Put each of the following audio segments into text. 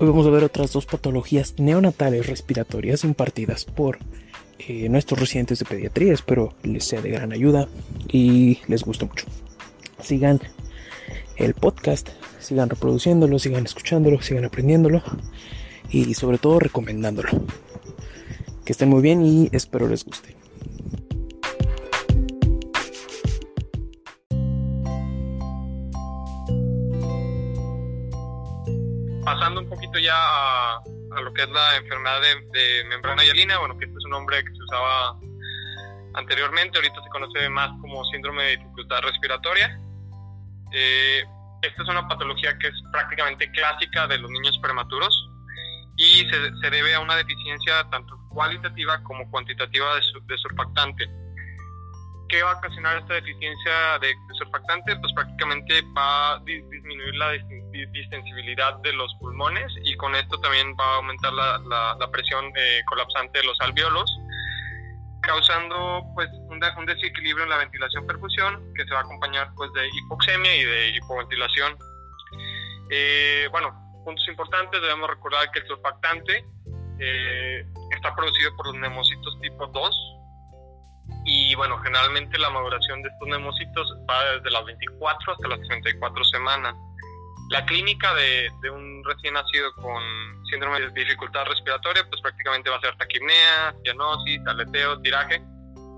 Hoy vamos a ver otras dos patologías neonatales respiratorias impartidas por eh, nuestros residentes de pediatría. Espero les sea de gran ayuda y les guste mucho. Sigan el podcast, sigan reproduciéndolo, sigan escuchándolo, sigan aprendiéndolo y sobre todo recomendándolo. Que estén muy bien y espero les guste. Pasando un poquito ya a, a lo que es la enfermedad de, de, membrana hialina, bueno, que este es un nombre que se usaba anteriormente, ahorita se conoce más como síndrome de dificultad respiratoria. Eh, esta es una patología que es prácticamente clásica de los niños prematuros y se, se debe a una deficiencia tanto cualitativa como cuantitativa de, su, de surfactante. ¿Qué va a ocasionar esta deficiencia de, de surfactante? Pues prácticamente va a disminuir la distensibilidad de los pulmones y con esto también va a aumentar la, la, la presión eh, colapsante de los alveolos, causando pues un, un, desequilibrio en la ventilación-perfusión que se va a acompañar pues de hipoxemia y de hipoventilación. Eh, bueno, puntos importantes, debemos recordar que el surfactante eh, está producido por los nemocitos tipo 2, y bueno, generalmente la maduración de estos nemocitos va desde las 24 hasta las 34 semanas. La clínica de, de, un recién nacido con síndrome de dificultad respiratoria, pues prácticamente va a ser taquipnea, cianosis, aleteo, tiraje.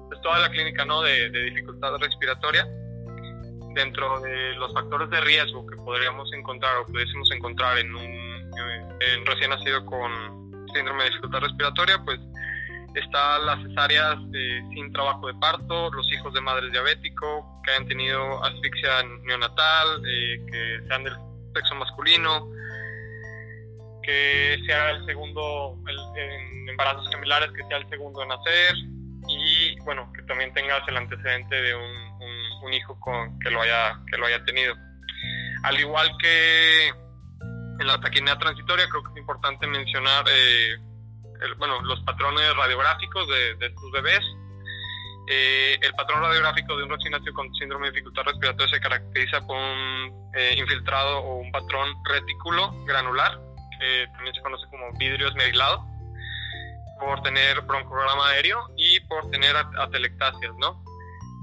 Pues toda la clínica ¿no? de, de dificultad respiratoria. Dentro de los factores de riesgo que podríamos encontrar o pudiésemos encontrar en un en recién nacido con síndrome de dificultad respiratoria, pues está las cesáreas eh, sin trabajo de parto, los hijos de madres diabético, que hayan tenido asfixia neonatal, eh, que sean del sexo masculino, que sea el segundo, el, en embarazos similares, que sea el segundo en nacer, y bueno, que también tengas el antecedente de un hijo con, que, lo haya, que lo haya tenido. Al igual que en la taquinea transitoria, creo que es importante mencionar eh, el, bueno, los patrones radiográficos de, de estos bebés. Eh, el patrón radiográfico de un recién nacido con síndrome de dificultad respiratoria se caracteriza por un eh, infiltrado o un patrón retículo granular, que también se conoce como vidrio esmerilado, por tener broncograma aéreo y por tener atelectasias, ¿no?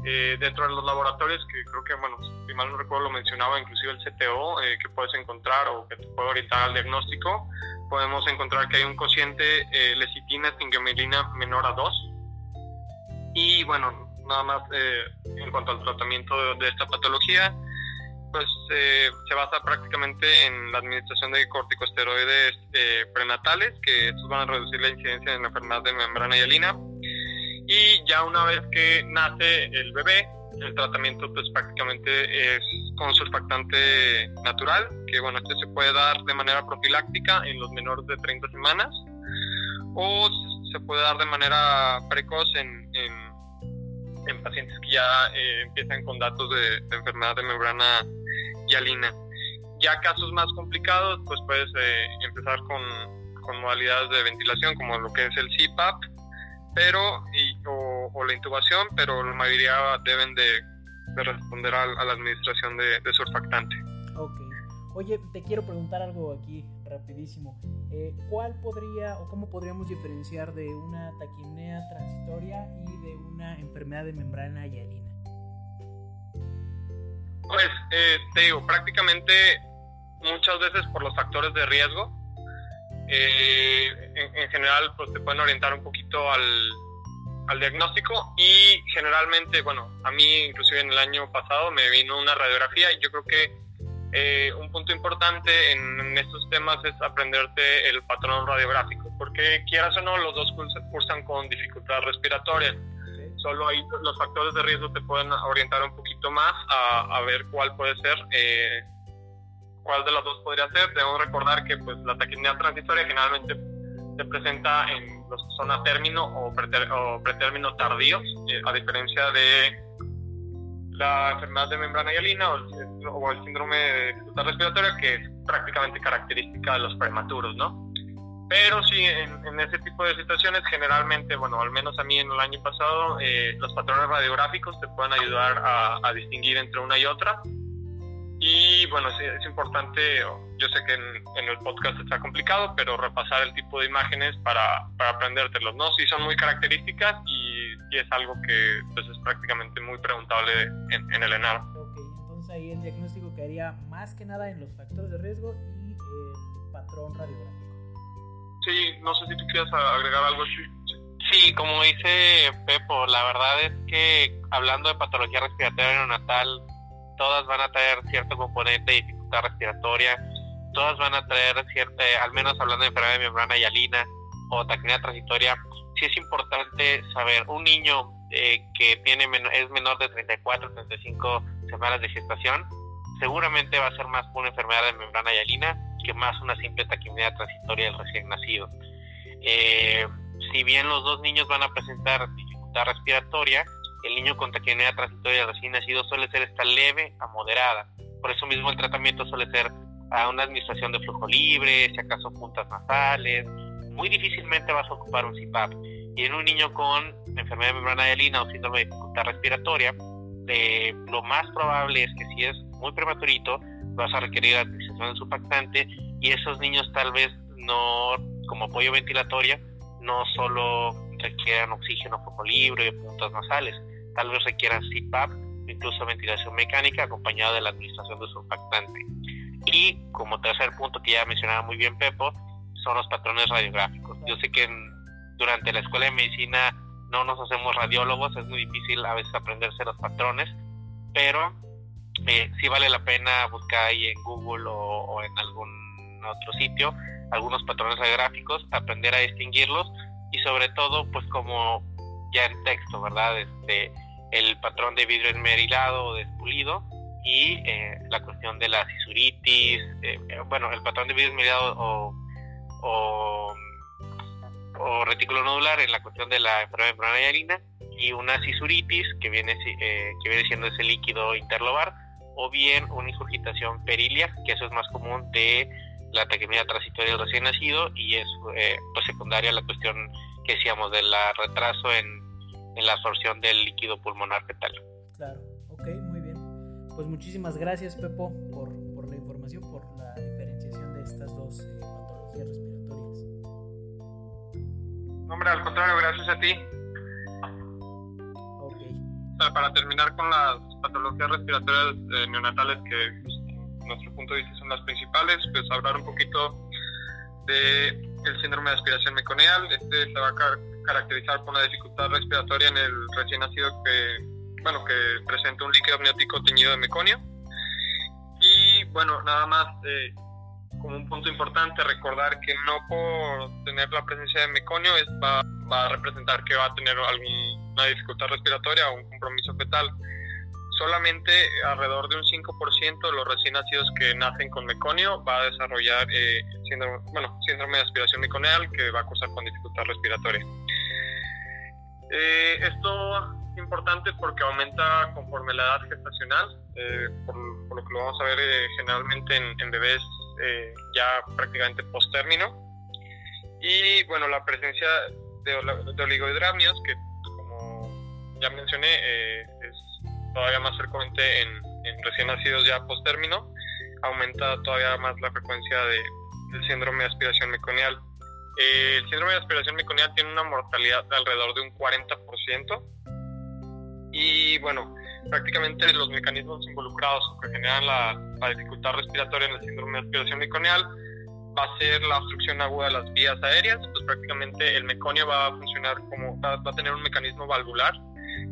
Eh, dentro de los laboratorios, que creo que, bueno, si mal no recuerdo, lo mencionaba inclusive el CTO, eh, que puedes encontrar o que te puede orientar al diagnóstico, podemos encontrar que hay un cociente eh, lecitina estingamelina menor a 2. Y bueno, nada más eh, en cuanto al tratamiento de, esta patología, pues eh, se basa prácticamente en la administración de corticosteroides eh, prenatales, que estos van a reducir la incidencia de la enfermedad de membrana hialina. Y ya una vez que nace el bebé, el tratamiento pues prácticamente es con surfactante natural, que bueno, este se puede dar de manera profiláctica en los menores de 30 semanas o se puede dar de manera precoz en, en, en pacientes que ya eh, empiezan con datos de, enfermedad de membrana hialina. Ya casos más complicados, pues puedes eh, empezar con, con, modalidades de ventilación como lo que es el CPAP pero, y, o, la intubación, pero la mayoría deben de, responder a, la administración de, de surfactante. Ok. Oye, te quiero preguntar algo aquí rapidísimo. Eh, ¿Cuál podría o cómo podríamos diferenciar de una taquimnea transitoria y de una enfermedad de membrana hialina? Pues eh, te digo, prácticamente muchas veces por los factores de riesgo, eh, en, general pues te pueden orientar un poquito al, al diagnóstico y generalmente, bueno, a mí inclusive en el año pasado me vino una radiografía y yo creo que eh, un punto importante en, estos temas es aprenderte el patrón radiográfico, porque quieras o no, los dos cursan con dificultad respiratoria. Solo ahí los factores de riesgo te pueden orientar un poquito más a, ver cuál puede ser, eh, cuál de los dos podría ser. Debemos recordar que pues, la taquipnea transitoria generalmente se presenta en los que son a término o, pretérmino tardíos, eh, a diferencia de la enfermedad de membrana hialina o el, síndrome de dificultad respiratoria, que es prácticamente característica de los prematuros, ¿no? Pero sí, en, ese tipo de situaciones, generalmente, bueno, al menos a mí en el año pasado, eh, los patrones radiográficos te pueden ayudar a, distinguir entre una y otra. Y bueno, es, es importante, yo sé que en, el podcast está complicado, pero repasar el tipo de imágenes para, para aprendértelos, ¿no? Sí son muy características y y es algo que pues, es prácticamente muy preguntable en, el ENAR. Ok, entonces ahí el diagnóstico quedaría más que nada en los factores de riesgo y el patrón radiográfico. Sí, no sé si tú quieres agregar algo así. Sí, como dice Pepo, la verdad es que hablando de patología respiratoria neonatal, todas van a traer cierto componente de dificultad respiratoria, todas van a traer cierta, al menos hablando de enfermedad de membrana hialina o taquinea transitoria, sí es importante saber, un niño eh, que tiene es menor de 34, 35 semanas de gestación, seguramente va a ser más una enfermedad de membrana hialina que más una simple taquimia transitoria del recién nacido. Eh, si bien los dos niños van a presentar dificultad respiratoria, el niño con taquimia transitoria del recién nacido suele ser esta leve a moderada. Por eso mismo el tratamiento suele ser a una administración de flujo libre, si acaso puntas nasales, muy difícilmente vas a ocupar un CPAP. Y en un niño con enfermedad de membrana hialina o síndrome de dificultad respiratoria, eh, lo más probable es que si es muy prematurito, vas a requerir administración de surfactante y esos niños tal vez no, como apoyo ventilatoria, no solo requieran oxígeno poco libre, puntas nasales, tal vez requieran CPAP, incluso ventilación mecánica acompañada de la administración de surfactante. Y como tercer punto que ya mencionaba muy bien Pepo, son los patrones radiográficos. Yo sé que durante la escuela de medicina no nos hacemos radiólogos, es muy difícil a veces aprenderse los patrones, pero eh, sí vale la pena buscar ahí en Google o, en algún otro sitio algunos patrones radiográficos, aprender a distinguirlos y sobre todo, pues como ya en texto, ¿verdad? Este, el patrón de vidrio esmerilado o despulido y eh, la cuestión de la cisuritis, eh, bueno, el patrón de vidrio esmerilado o o, retículo nodular en la cuestión de la enfermedad membrana y una cisuritis que viene, eh, que viene siendo ese líquido interlobar o bien una ingurgitación perilia, que eso es más común de la taquimia transitoria del recién nacido y es eh, pues secundaria a la cuestión que decíamos del retraso en, en, la absorción del líquido pulmonar fetal. Claro, ok, muy bien. Pues muchísimas gracias Pepo por, por la información, por la diferenciación de estas dos eh, patologías respiratorias hombre, al contrario, gracias a ti. para terminar con las patologías respiratorias eh, neonatales que pues, nuestro punto de vista son las principales, pues hablar un poquito de el síndrome de aspiración meconeal. Este se va a caracterizar por una dificultad respiratoria en el recién nacido que, bueno, que presenta un líquido amniótico teñido de meconio. Y bueno, nada más eh, como un punto importante recordar que no por tener la presencia de meconio es, va, va a representar que va a tener alguna dificultad respiratoria o un compromiso fetal. Solamente alrededor de un 5% de los recién nacidos que nacen con meconio va a desarrollar eh, síndrome, bueno, síndrome de aspiración meconial que va a causar con dificultad respiratoria. Eh, esto importante porque aumenta conforme la edad gestacional, eh, por, lo que lo vamos a ver eh, generalmente en, bebés eh, ya prácticamente post-término. Y bueno, la presencia de, de que como ya mencioné, es todavía más frecuente en, recién nacidos ya post-término, aumenta todavía más la frecuencia de, del síndrome de aspiración meconial. el síndrome de aspiración meconial tiene una mortalidad de alrededor de un 40%. Y bueno, prácticamente los mecanismos involucrados que generan la, dificultad respiratoria en el síndrome de aspiración meconial va a ser la obstrucción aguda de las vías aéreas, pues prácticamente el meconio va a funcionar como, va, a tener un mecanismo valvular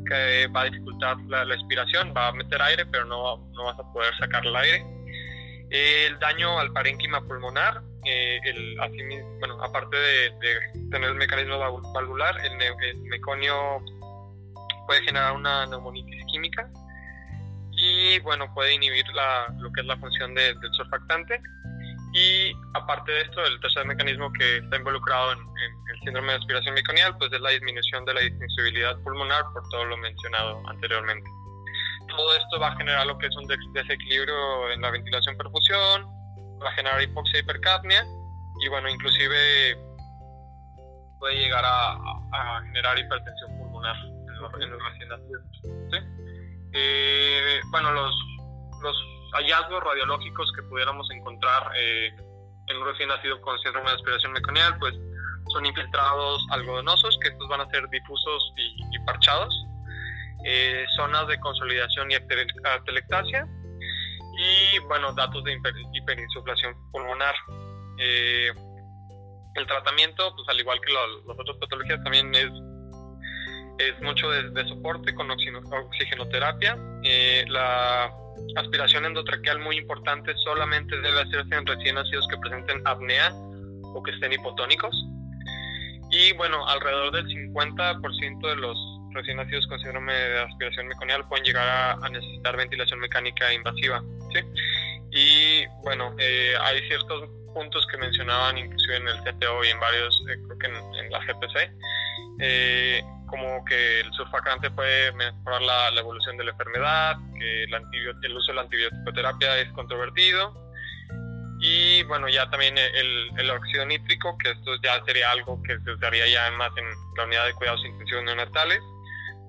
que va a dificultar la, la, va a meter aire, pero no, no vas a poder sacar el aire. El daño al parénquima pulmonar, eh, bueno, aparte de, tener el mecanismo valvular, el meconio puede generar una neumonitis química y bueno, puede inhibir la, lo que es la función del surfactante. Y aparte de esto, el tercer mecanismo que está involucrado en, el síndrome de aspiración meconial, pues es la disminución de la distensibilidad pulmonar por todo lo mencionado anteriormente. Todo esto va a generar lo que es un desequilibrio en la ventilación perfusión, va a generar hipoxia y hipercapnia y bueno, inclusive puede llegar a, a generar hipertensión pulmonar en los recién nacidos. Eh, bueno, los, los hallazgos radiológicos que pudiéramos encontrar eh, en un recién nacido con síndrome de aspiración meconial, pues son infiltrados algodonosos, que estos van a ser difusos y, parchados, eh, zonas de consolidación y atelectasia, y bueno, datos de hiperinsuflación pulmonar. el tratamiento, pues al igual que las otras patologías, también es es mucho de, soporte con oxigenoterapia. Eh, la aspiración endotraqueal muy importante solamente debe hacerse en recién nacidos que presenten apnea o que estén hipotónicos. Y bueno, alrededor del 50% de los recién nacidos con síndrome de aspiración meconial pueden llegar a, necesitar ventilación mecánica invasiva. ¿sí? Y bueno, eh, hay ciertos puntos que mencionaban inclusive en el CTO y en varios, eh, creo que en, la GPC, eh, como que el surfactante puede mejorar la, evolución de la enfermedad, que el, el uso de la antibioticoterapia es controvertido. Y bueno, ya también el, el óxido nítrico, que esto ya sería algo que se usaría ya más en la unidad de cuidados intensivos neonatales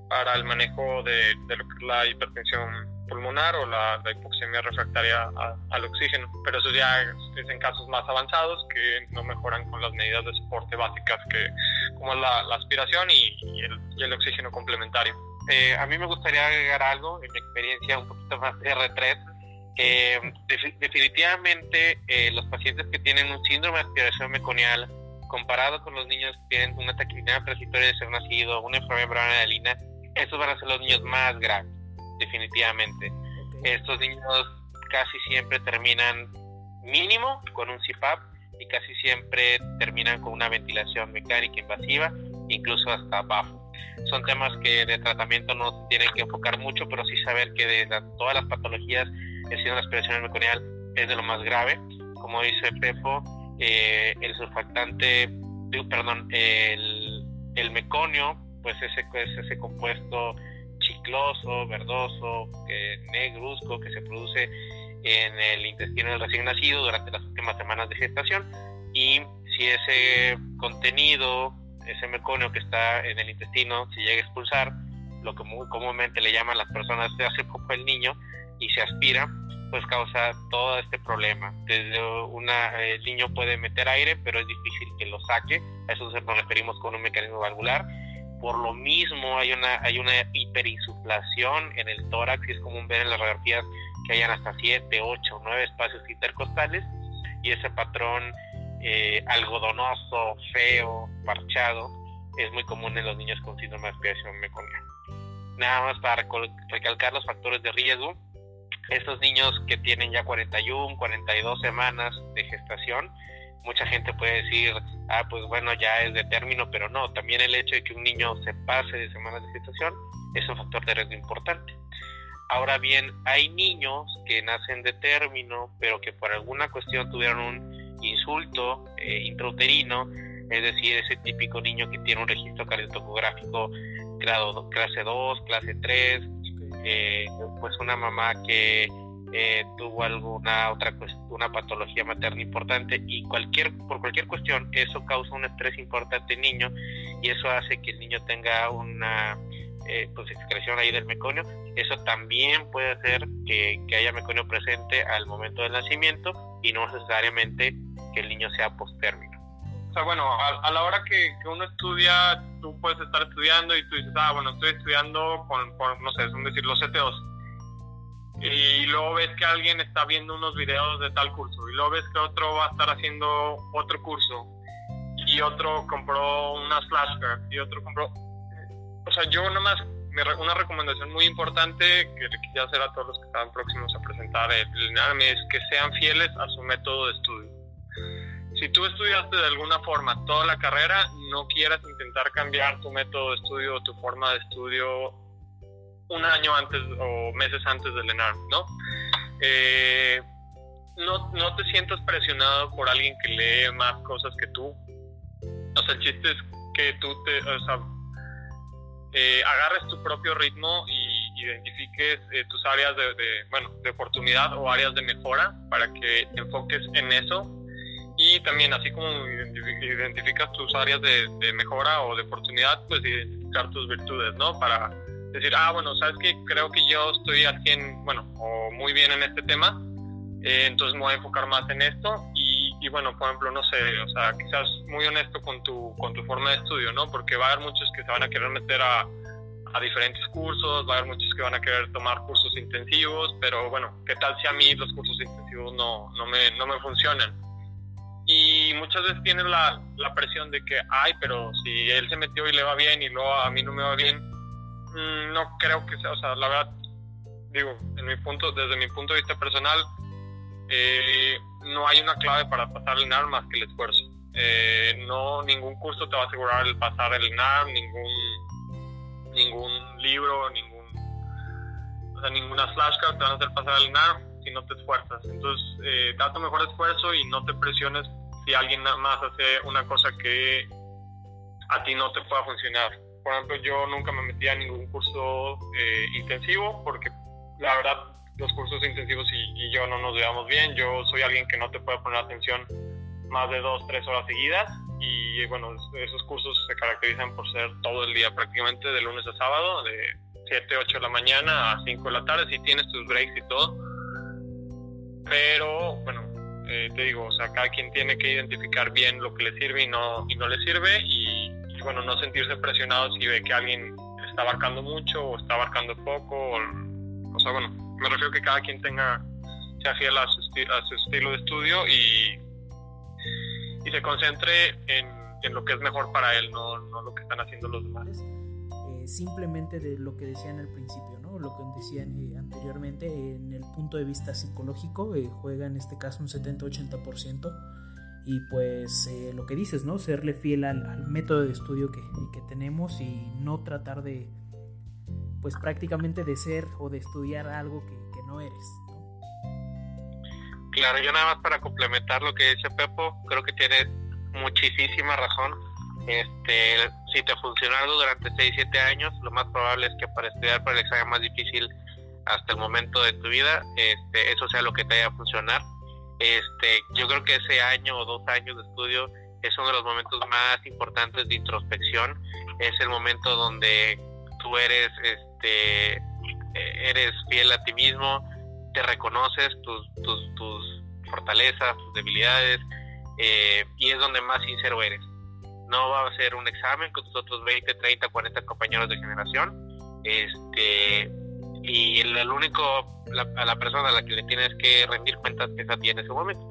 para el manejo de, de la hipertensión pulmonar o la, hipoxemia refractaria al oxígeno, pero eso ya es, en casos más avanzados que no mejoran con las medidas de soporte básicas que como es la, aspiración y, el, oxígeno complementario. Eh, a mí me gustaría agregar algo en mi experiencia un poquito más de R3. Eh, definitivamente eh, los pacientes que tienen un síndrome de aspiración meconial comparado con los niños que tienen una taquipnea transitoria de ser nacido, una enfermedad de lina, estos van a ser los niños más graves definitivamente. Estos niños casi siempre terminan mínimo con un CPAP y casi siempre terminan con una ventilación mecánica invasiva, incluso hasta abajo. Son temas que de tratamiento no se tienen que enfocar mucho, pero sí saber que de todas las patologías, el síndrome de aspiración meconial es de lo más grave. Como dice Pepo, eh, el surfactante, perdón, el, el meconio, pues ese, ese compuesto chicloso, verdoso, negruzco que se produce en el intestino del recién nacido durante las últimas semanas de gestación. Y si ese contenido, ese meconio que está en el intestino, se llega a expulsar, lo que muy comúnmente le llaman las personas se hace poco el niño y se aspira, pues causa todo este problema. Desde una, el niño puede meter aire, pero es difícil que lo saque, a eso nos referimos con un mecanismo valvular por lo mismo hay una, hay una hiperinsuflación en el tórax y es común ver en las radiografías que hayan hasta 7, 8, 9 espacios intercostales y ese patrón eh, algodonoso, feo, parchado es muy común en los niños con síndrome de aspiración meconial. Nada más para recalcar los factores de riesgo, estos niños que tienen ya 41, 42 semanas de gestación, mucha gente puede decir, ah, pues bueno, ya es de término, pero no, también el hecho de que un niño se pase de semanas de gestación es un factor de riesgo importante. Ahora bien, hay niños que nacen de término, pero que por alguna cuestión tuvieron un insulto eh, intrauterino, es decir, ese típico niño que tiene un registro cardiotocográfico grado clase 2, clase 3, eh, pues una mamá que eh, tuvo alguna otra una patología materna importante y cualquier por cualquier cuestión eso causa un estrés importante en niño y eso hace que el niño tenga una eh, pues excreción ahí del meconio eso también puede hacer que, que haya meconio presente al momento del nacimiento y no necesariamente que el niño sea postérmico sea, bueno, a, la hora que, uno estudia, tú puedes estar estudiando y tú dices, ah, bueno, estoy estudiando con, no sé, es decir, los CT2. Y luego ves que alguien está viendo unos videos de tal curso, y luego ves que otro va a estar haciendo otro curso, y otro compró unas flashcards, y otro compró... O sea, yo nomás, una recomendación muy importante que le quisiera hacer a todos los que están próximos a presentar el, el es que sean fieles a su método de estudio. Si tú estudiaste de alguna forma toda la carrera, no quieras intentar cambiar tu método de estudio o tu forma de estudio un año antes o meses antes del ENARM, ¿no? Eh, no, no te sientas presionado por alguien que lee más cosas que tú. O sea, el chiste es que tú te, o sea, eh, agarres tu propio ritmo y identifiques eh, tus áreas de, de, bueno, de oportunidad o áreas de mejora para que te enfoques en eso y también así como identificas tus áreas de, mejora o de oportunidad, pues identificar tus virtudes, ¿no? Para decir, ah, bueno, sabes que creo que yo estoy al bueno, o muy bien en este tema, eh, entonces me voy a enfocar más en esto y, bueno, por ejemplo, no sé, o sea, quizás muy honesto con tu, con tu forma de estudio, ¿no? Porque va a haber muchos que se van a querer meter a, a diferentes cursos, va a haber muchos que van a querer tomar cursos intensivos, pero bueno, ¿qué tal si a mí los cursos intensivos no, no, me, no me funcionan? y muchas veces tienen la, la, presión de que, ay, pero si él se metió y le va bien y luego a mí no me va bien, no creo que sea, o sea, la verdad, digo, en mi punto, desde mi punto de vista personal, eh, no hay una clave para pasar el NAR más que el esfuerzo. Eh, no, ningún curso te va a asegurar el pasar el NAR, ningún, ningún libro, ningún, o sea, ninguna flashcard te van a hacer pasar el NAR si no te esfuerzas. Entonces, eh, da tu mejor esfuerzo y no te presiones si alguien más hace una cosa que a ti no te pueda funcionar. Por ejemplo, yo nunca me metí a ningún curso eh, intensivo porque la verdad los cursos intensivos y, yo no nos llevamos bien. Yo soy alguien que no te puede poner atención más de dos, tres horas seguidas y bueno, esos cursos se caracterizan por ser todo el día prácticamente de lunes a sábado, de 7, 8 de la mañana a 5 de la tarde, si tienes tus breaks y todo pero bueno, eh, te digo, o sea, cada quien tiene que identificar bien lo que le sirve y no, y no le sirve y, bueno, no sentirse presionado si ve que alguien está abarcando mucho o está abarcando poco, o, sea, bueno, me refiero que cada quien tenga, sea fiel a su, a su estilo de estudio y, y se concentre en, en, lo que es mejor para él, no, no lo que están haciendo los demás. Eh, simplemente de lo que decían al principio, ¿no? Lo que decían eh, anteriormente, en el punto de vista psicológico, eh, juega en este caso un 70-80%. Y pues lo que dices, ¿no? Serle fiel al, método de estudio que, que, tenemos y no tratar de, pues prácticamente de ser o de estudiar algo que, no eres. Claro, yo nada más para complementar lo que dice Pepo, creo que tiene muchísima razón este, si te funcionó algo durante 6, 7 años, lo más probable es que para estudiar para el examen más difícil hasta el momento de tu vida, este, eso sea lo que te haya a funcionar. Este, yo creo que ese año o dos años de estudio es uno de los momentos más importantes de introspección. Es el momento donde tú eres, este, eres fiel a ti mismo, te reconoces tus, tus, tus fortalezas, tus debilidades, eh, y es donde más sincero eres no va a ser un examen con tus otros 20, 30, 40 compañeros de generación. Este, y el, único, a la persona a la que le tienes que rendir cuentas es a ti en ese momento.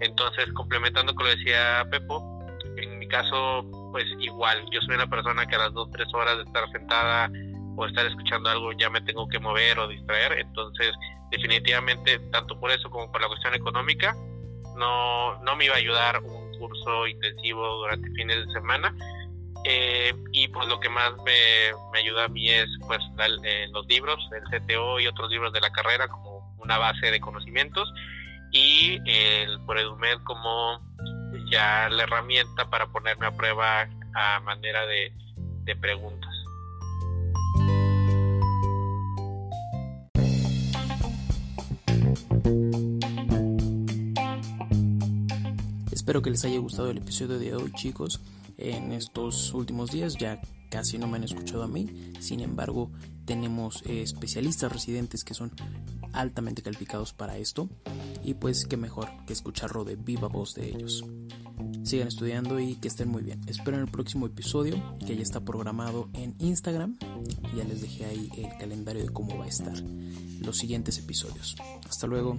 Entonces, complementando con lo que decía Pepo, en mi caso, pues igual, yo soy una persona que a las 2, 3 horas de estar sentada o estar escuchando algo ya me tengo que mover o distraer. Entonces, definitivamente, tanto por eso como por la cuestión económica, no, no me iba a ayudar un curso intensivo durante fines de semana. Eh, y pues lo que más me, me ayuda a mí es pues eh, los libros, el CTO y otros libros de la carrera como una base de conocimientos y el Proedumed como ya la herramienta para ponerme a prueba a manera de, de preguntas. Espero que les haya gustado el episodio de hoy chicos. En estos últimos días ya casi no me han escuchado a mí, sin embargo tenemos eh, especialistas residentes que son altamente calificados para esto y pues qué mejor que escucharlo de viva voz de ellos. Sigan estudiando y que estén muy bien. Espero en el próximo episodio que ya está programado en Instagram. Ya les dejé ahí el calendario de cómo va a estar los siguientes episodios. Hasta luego.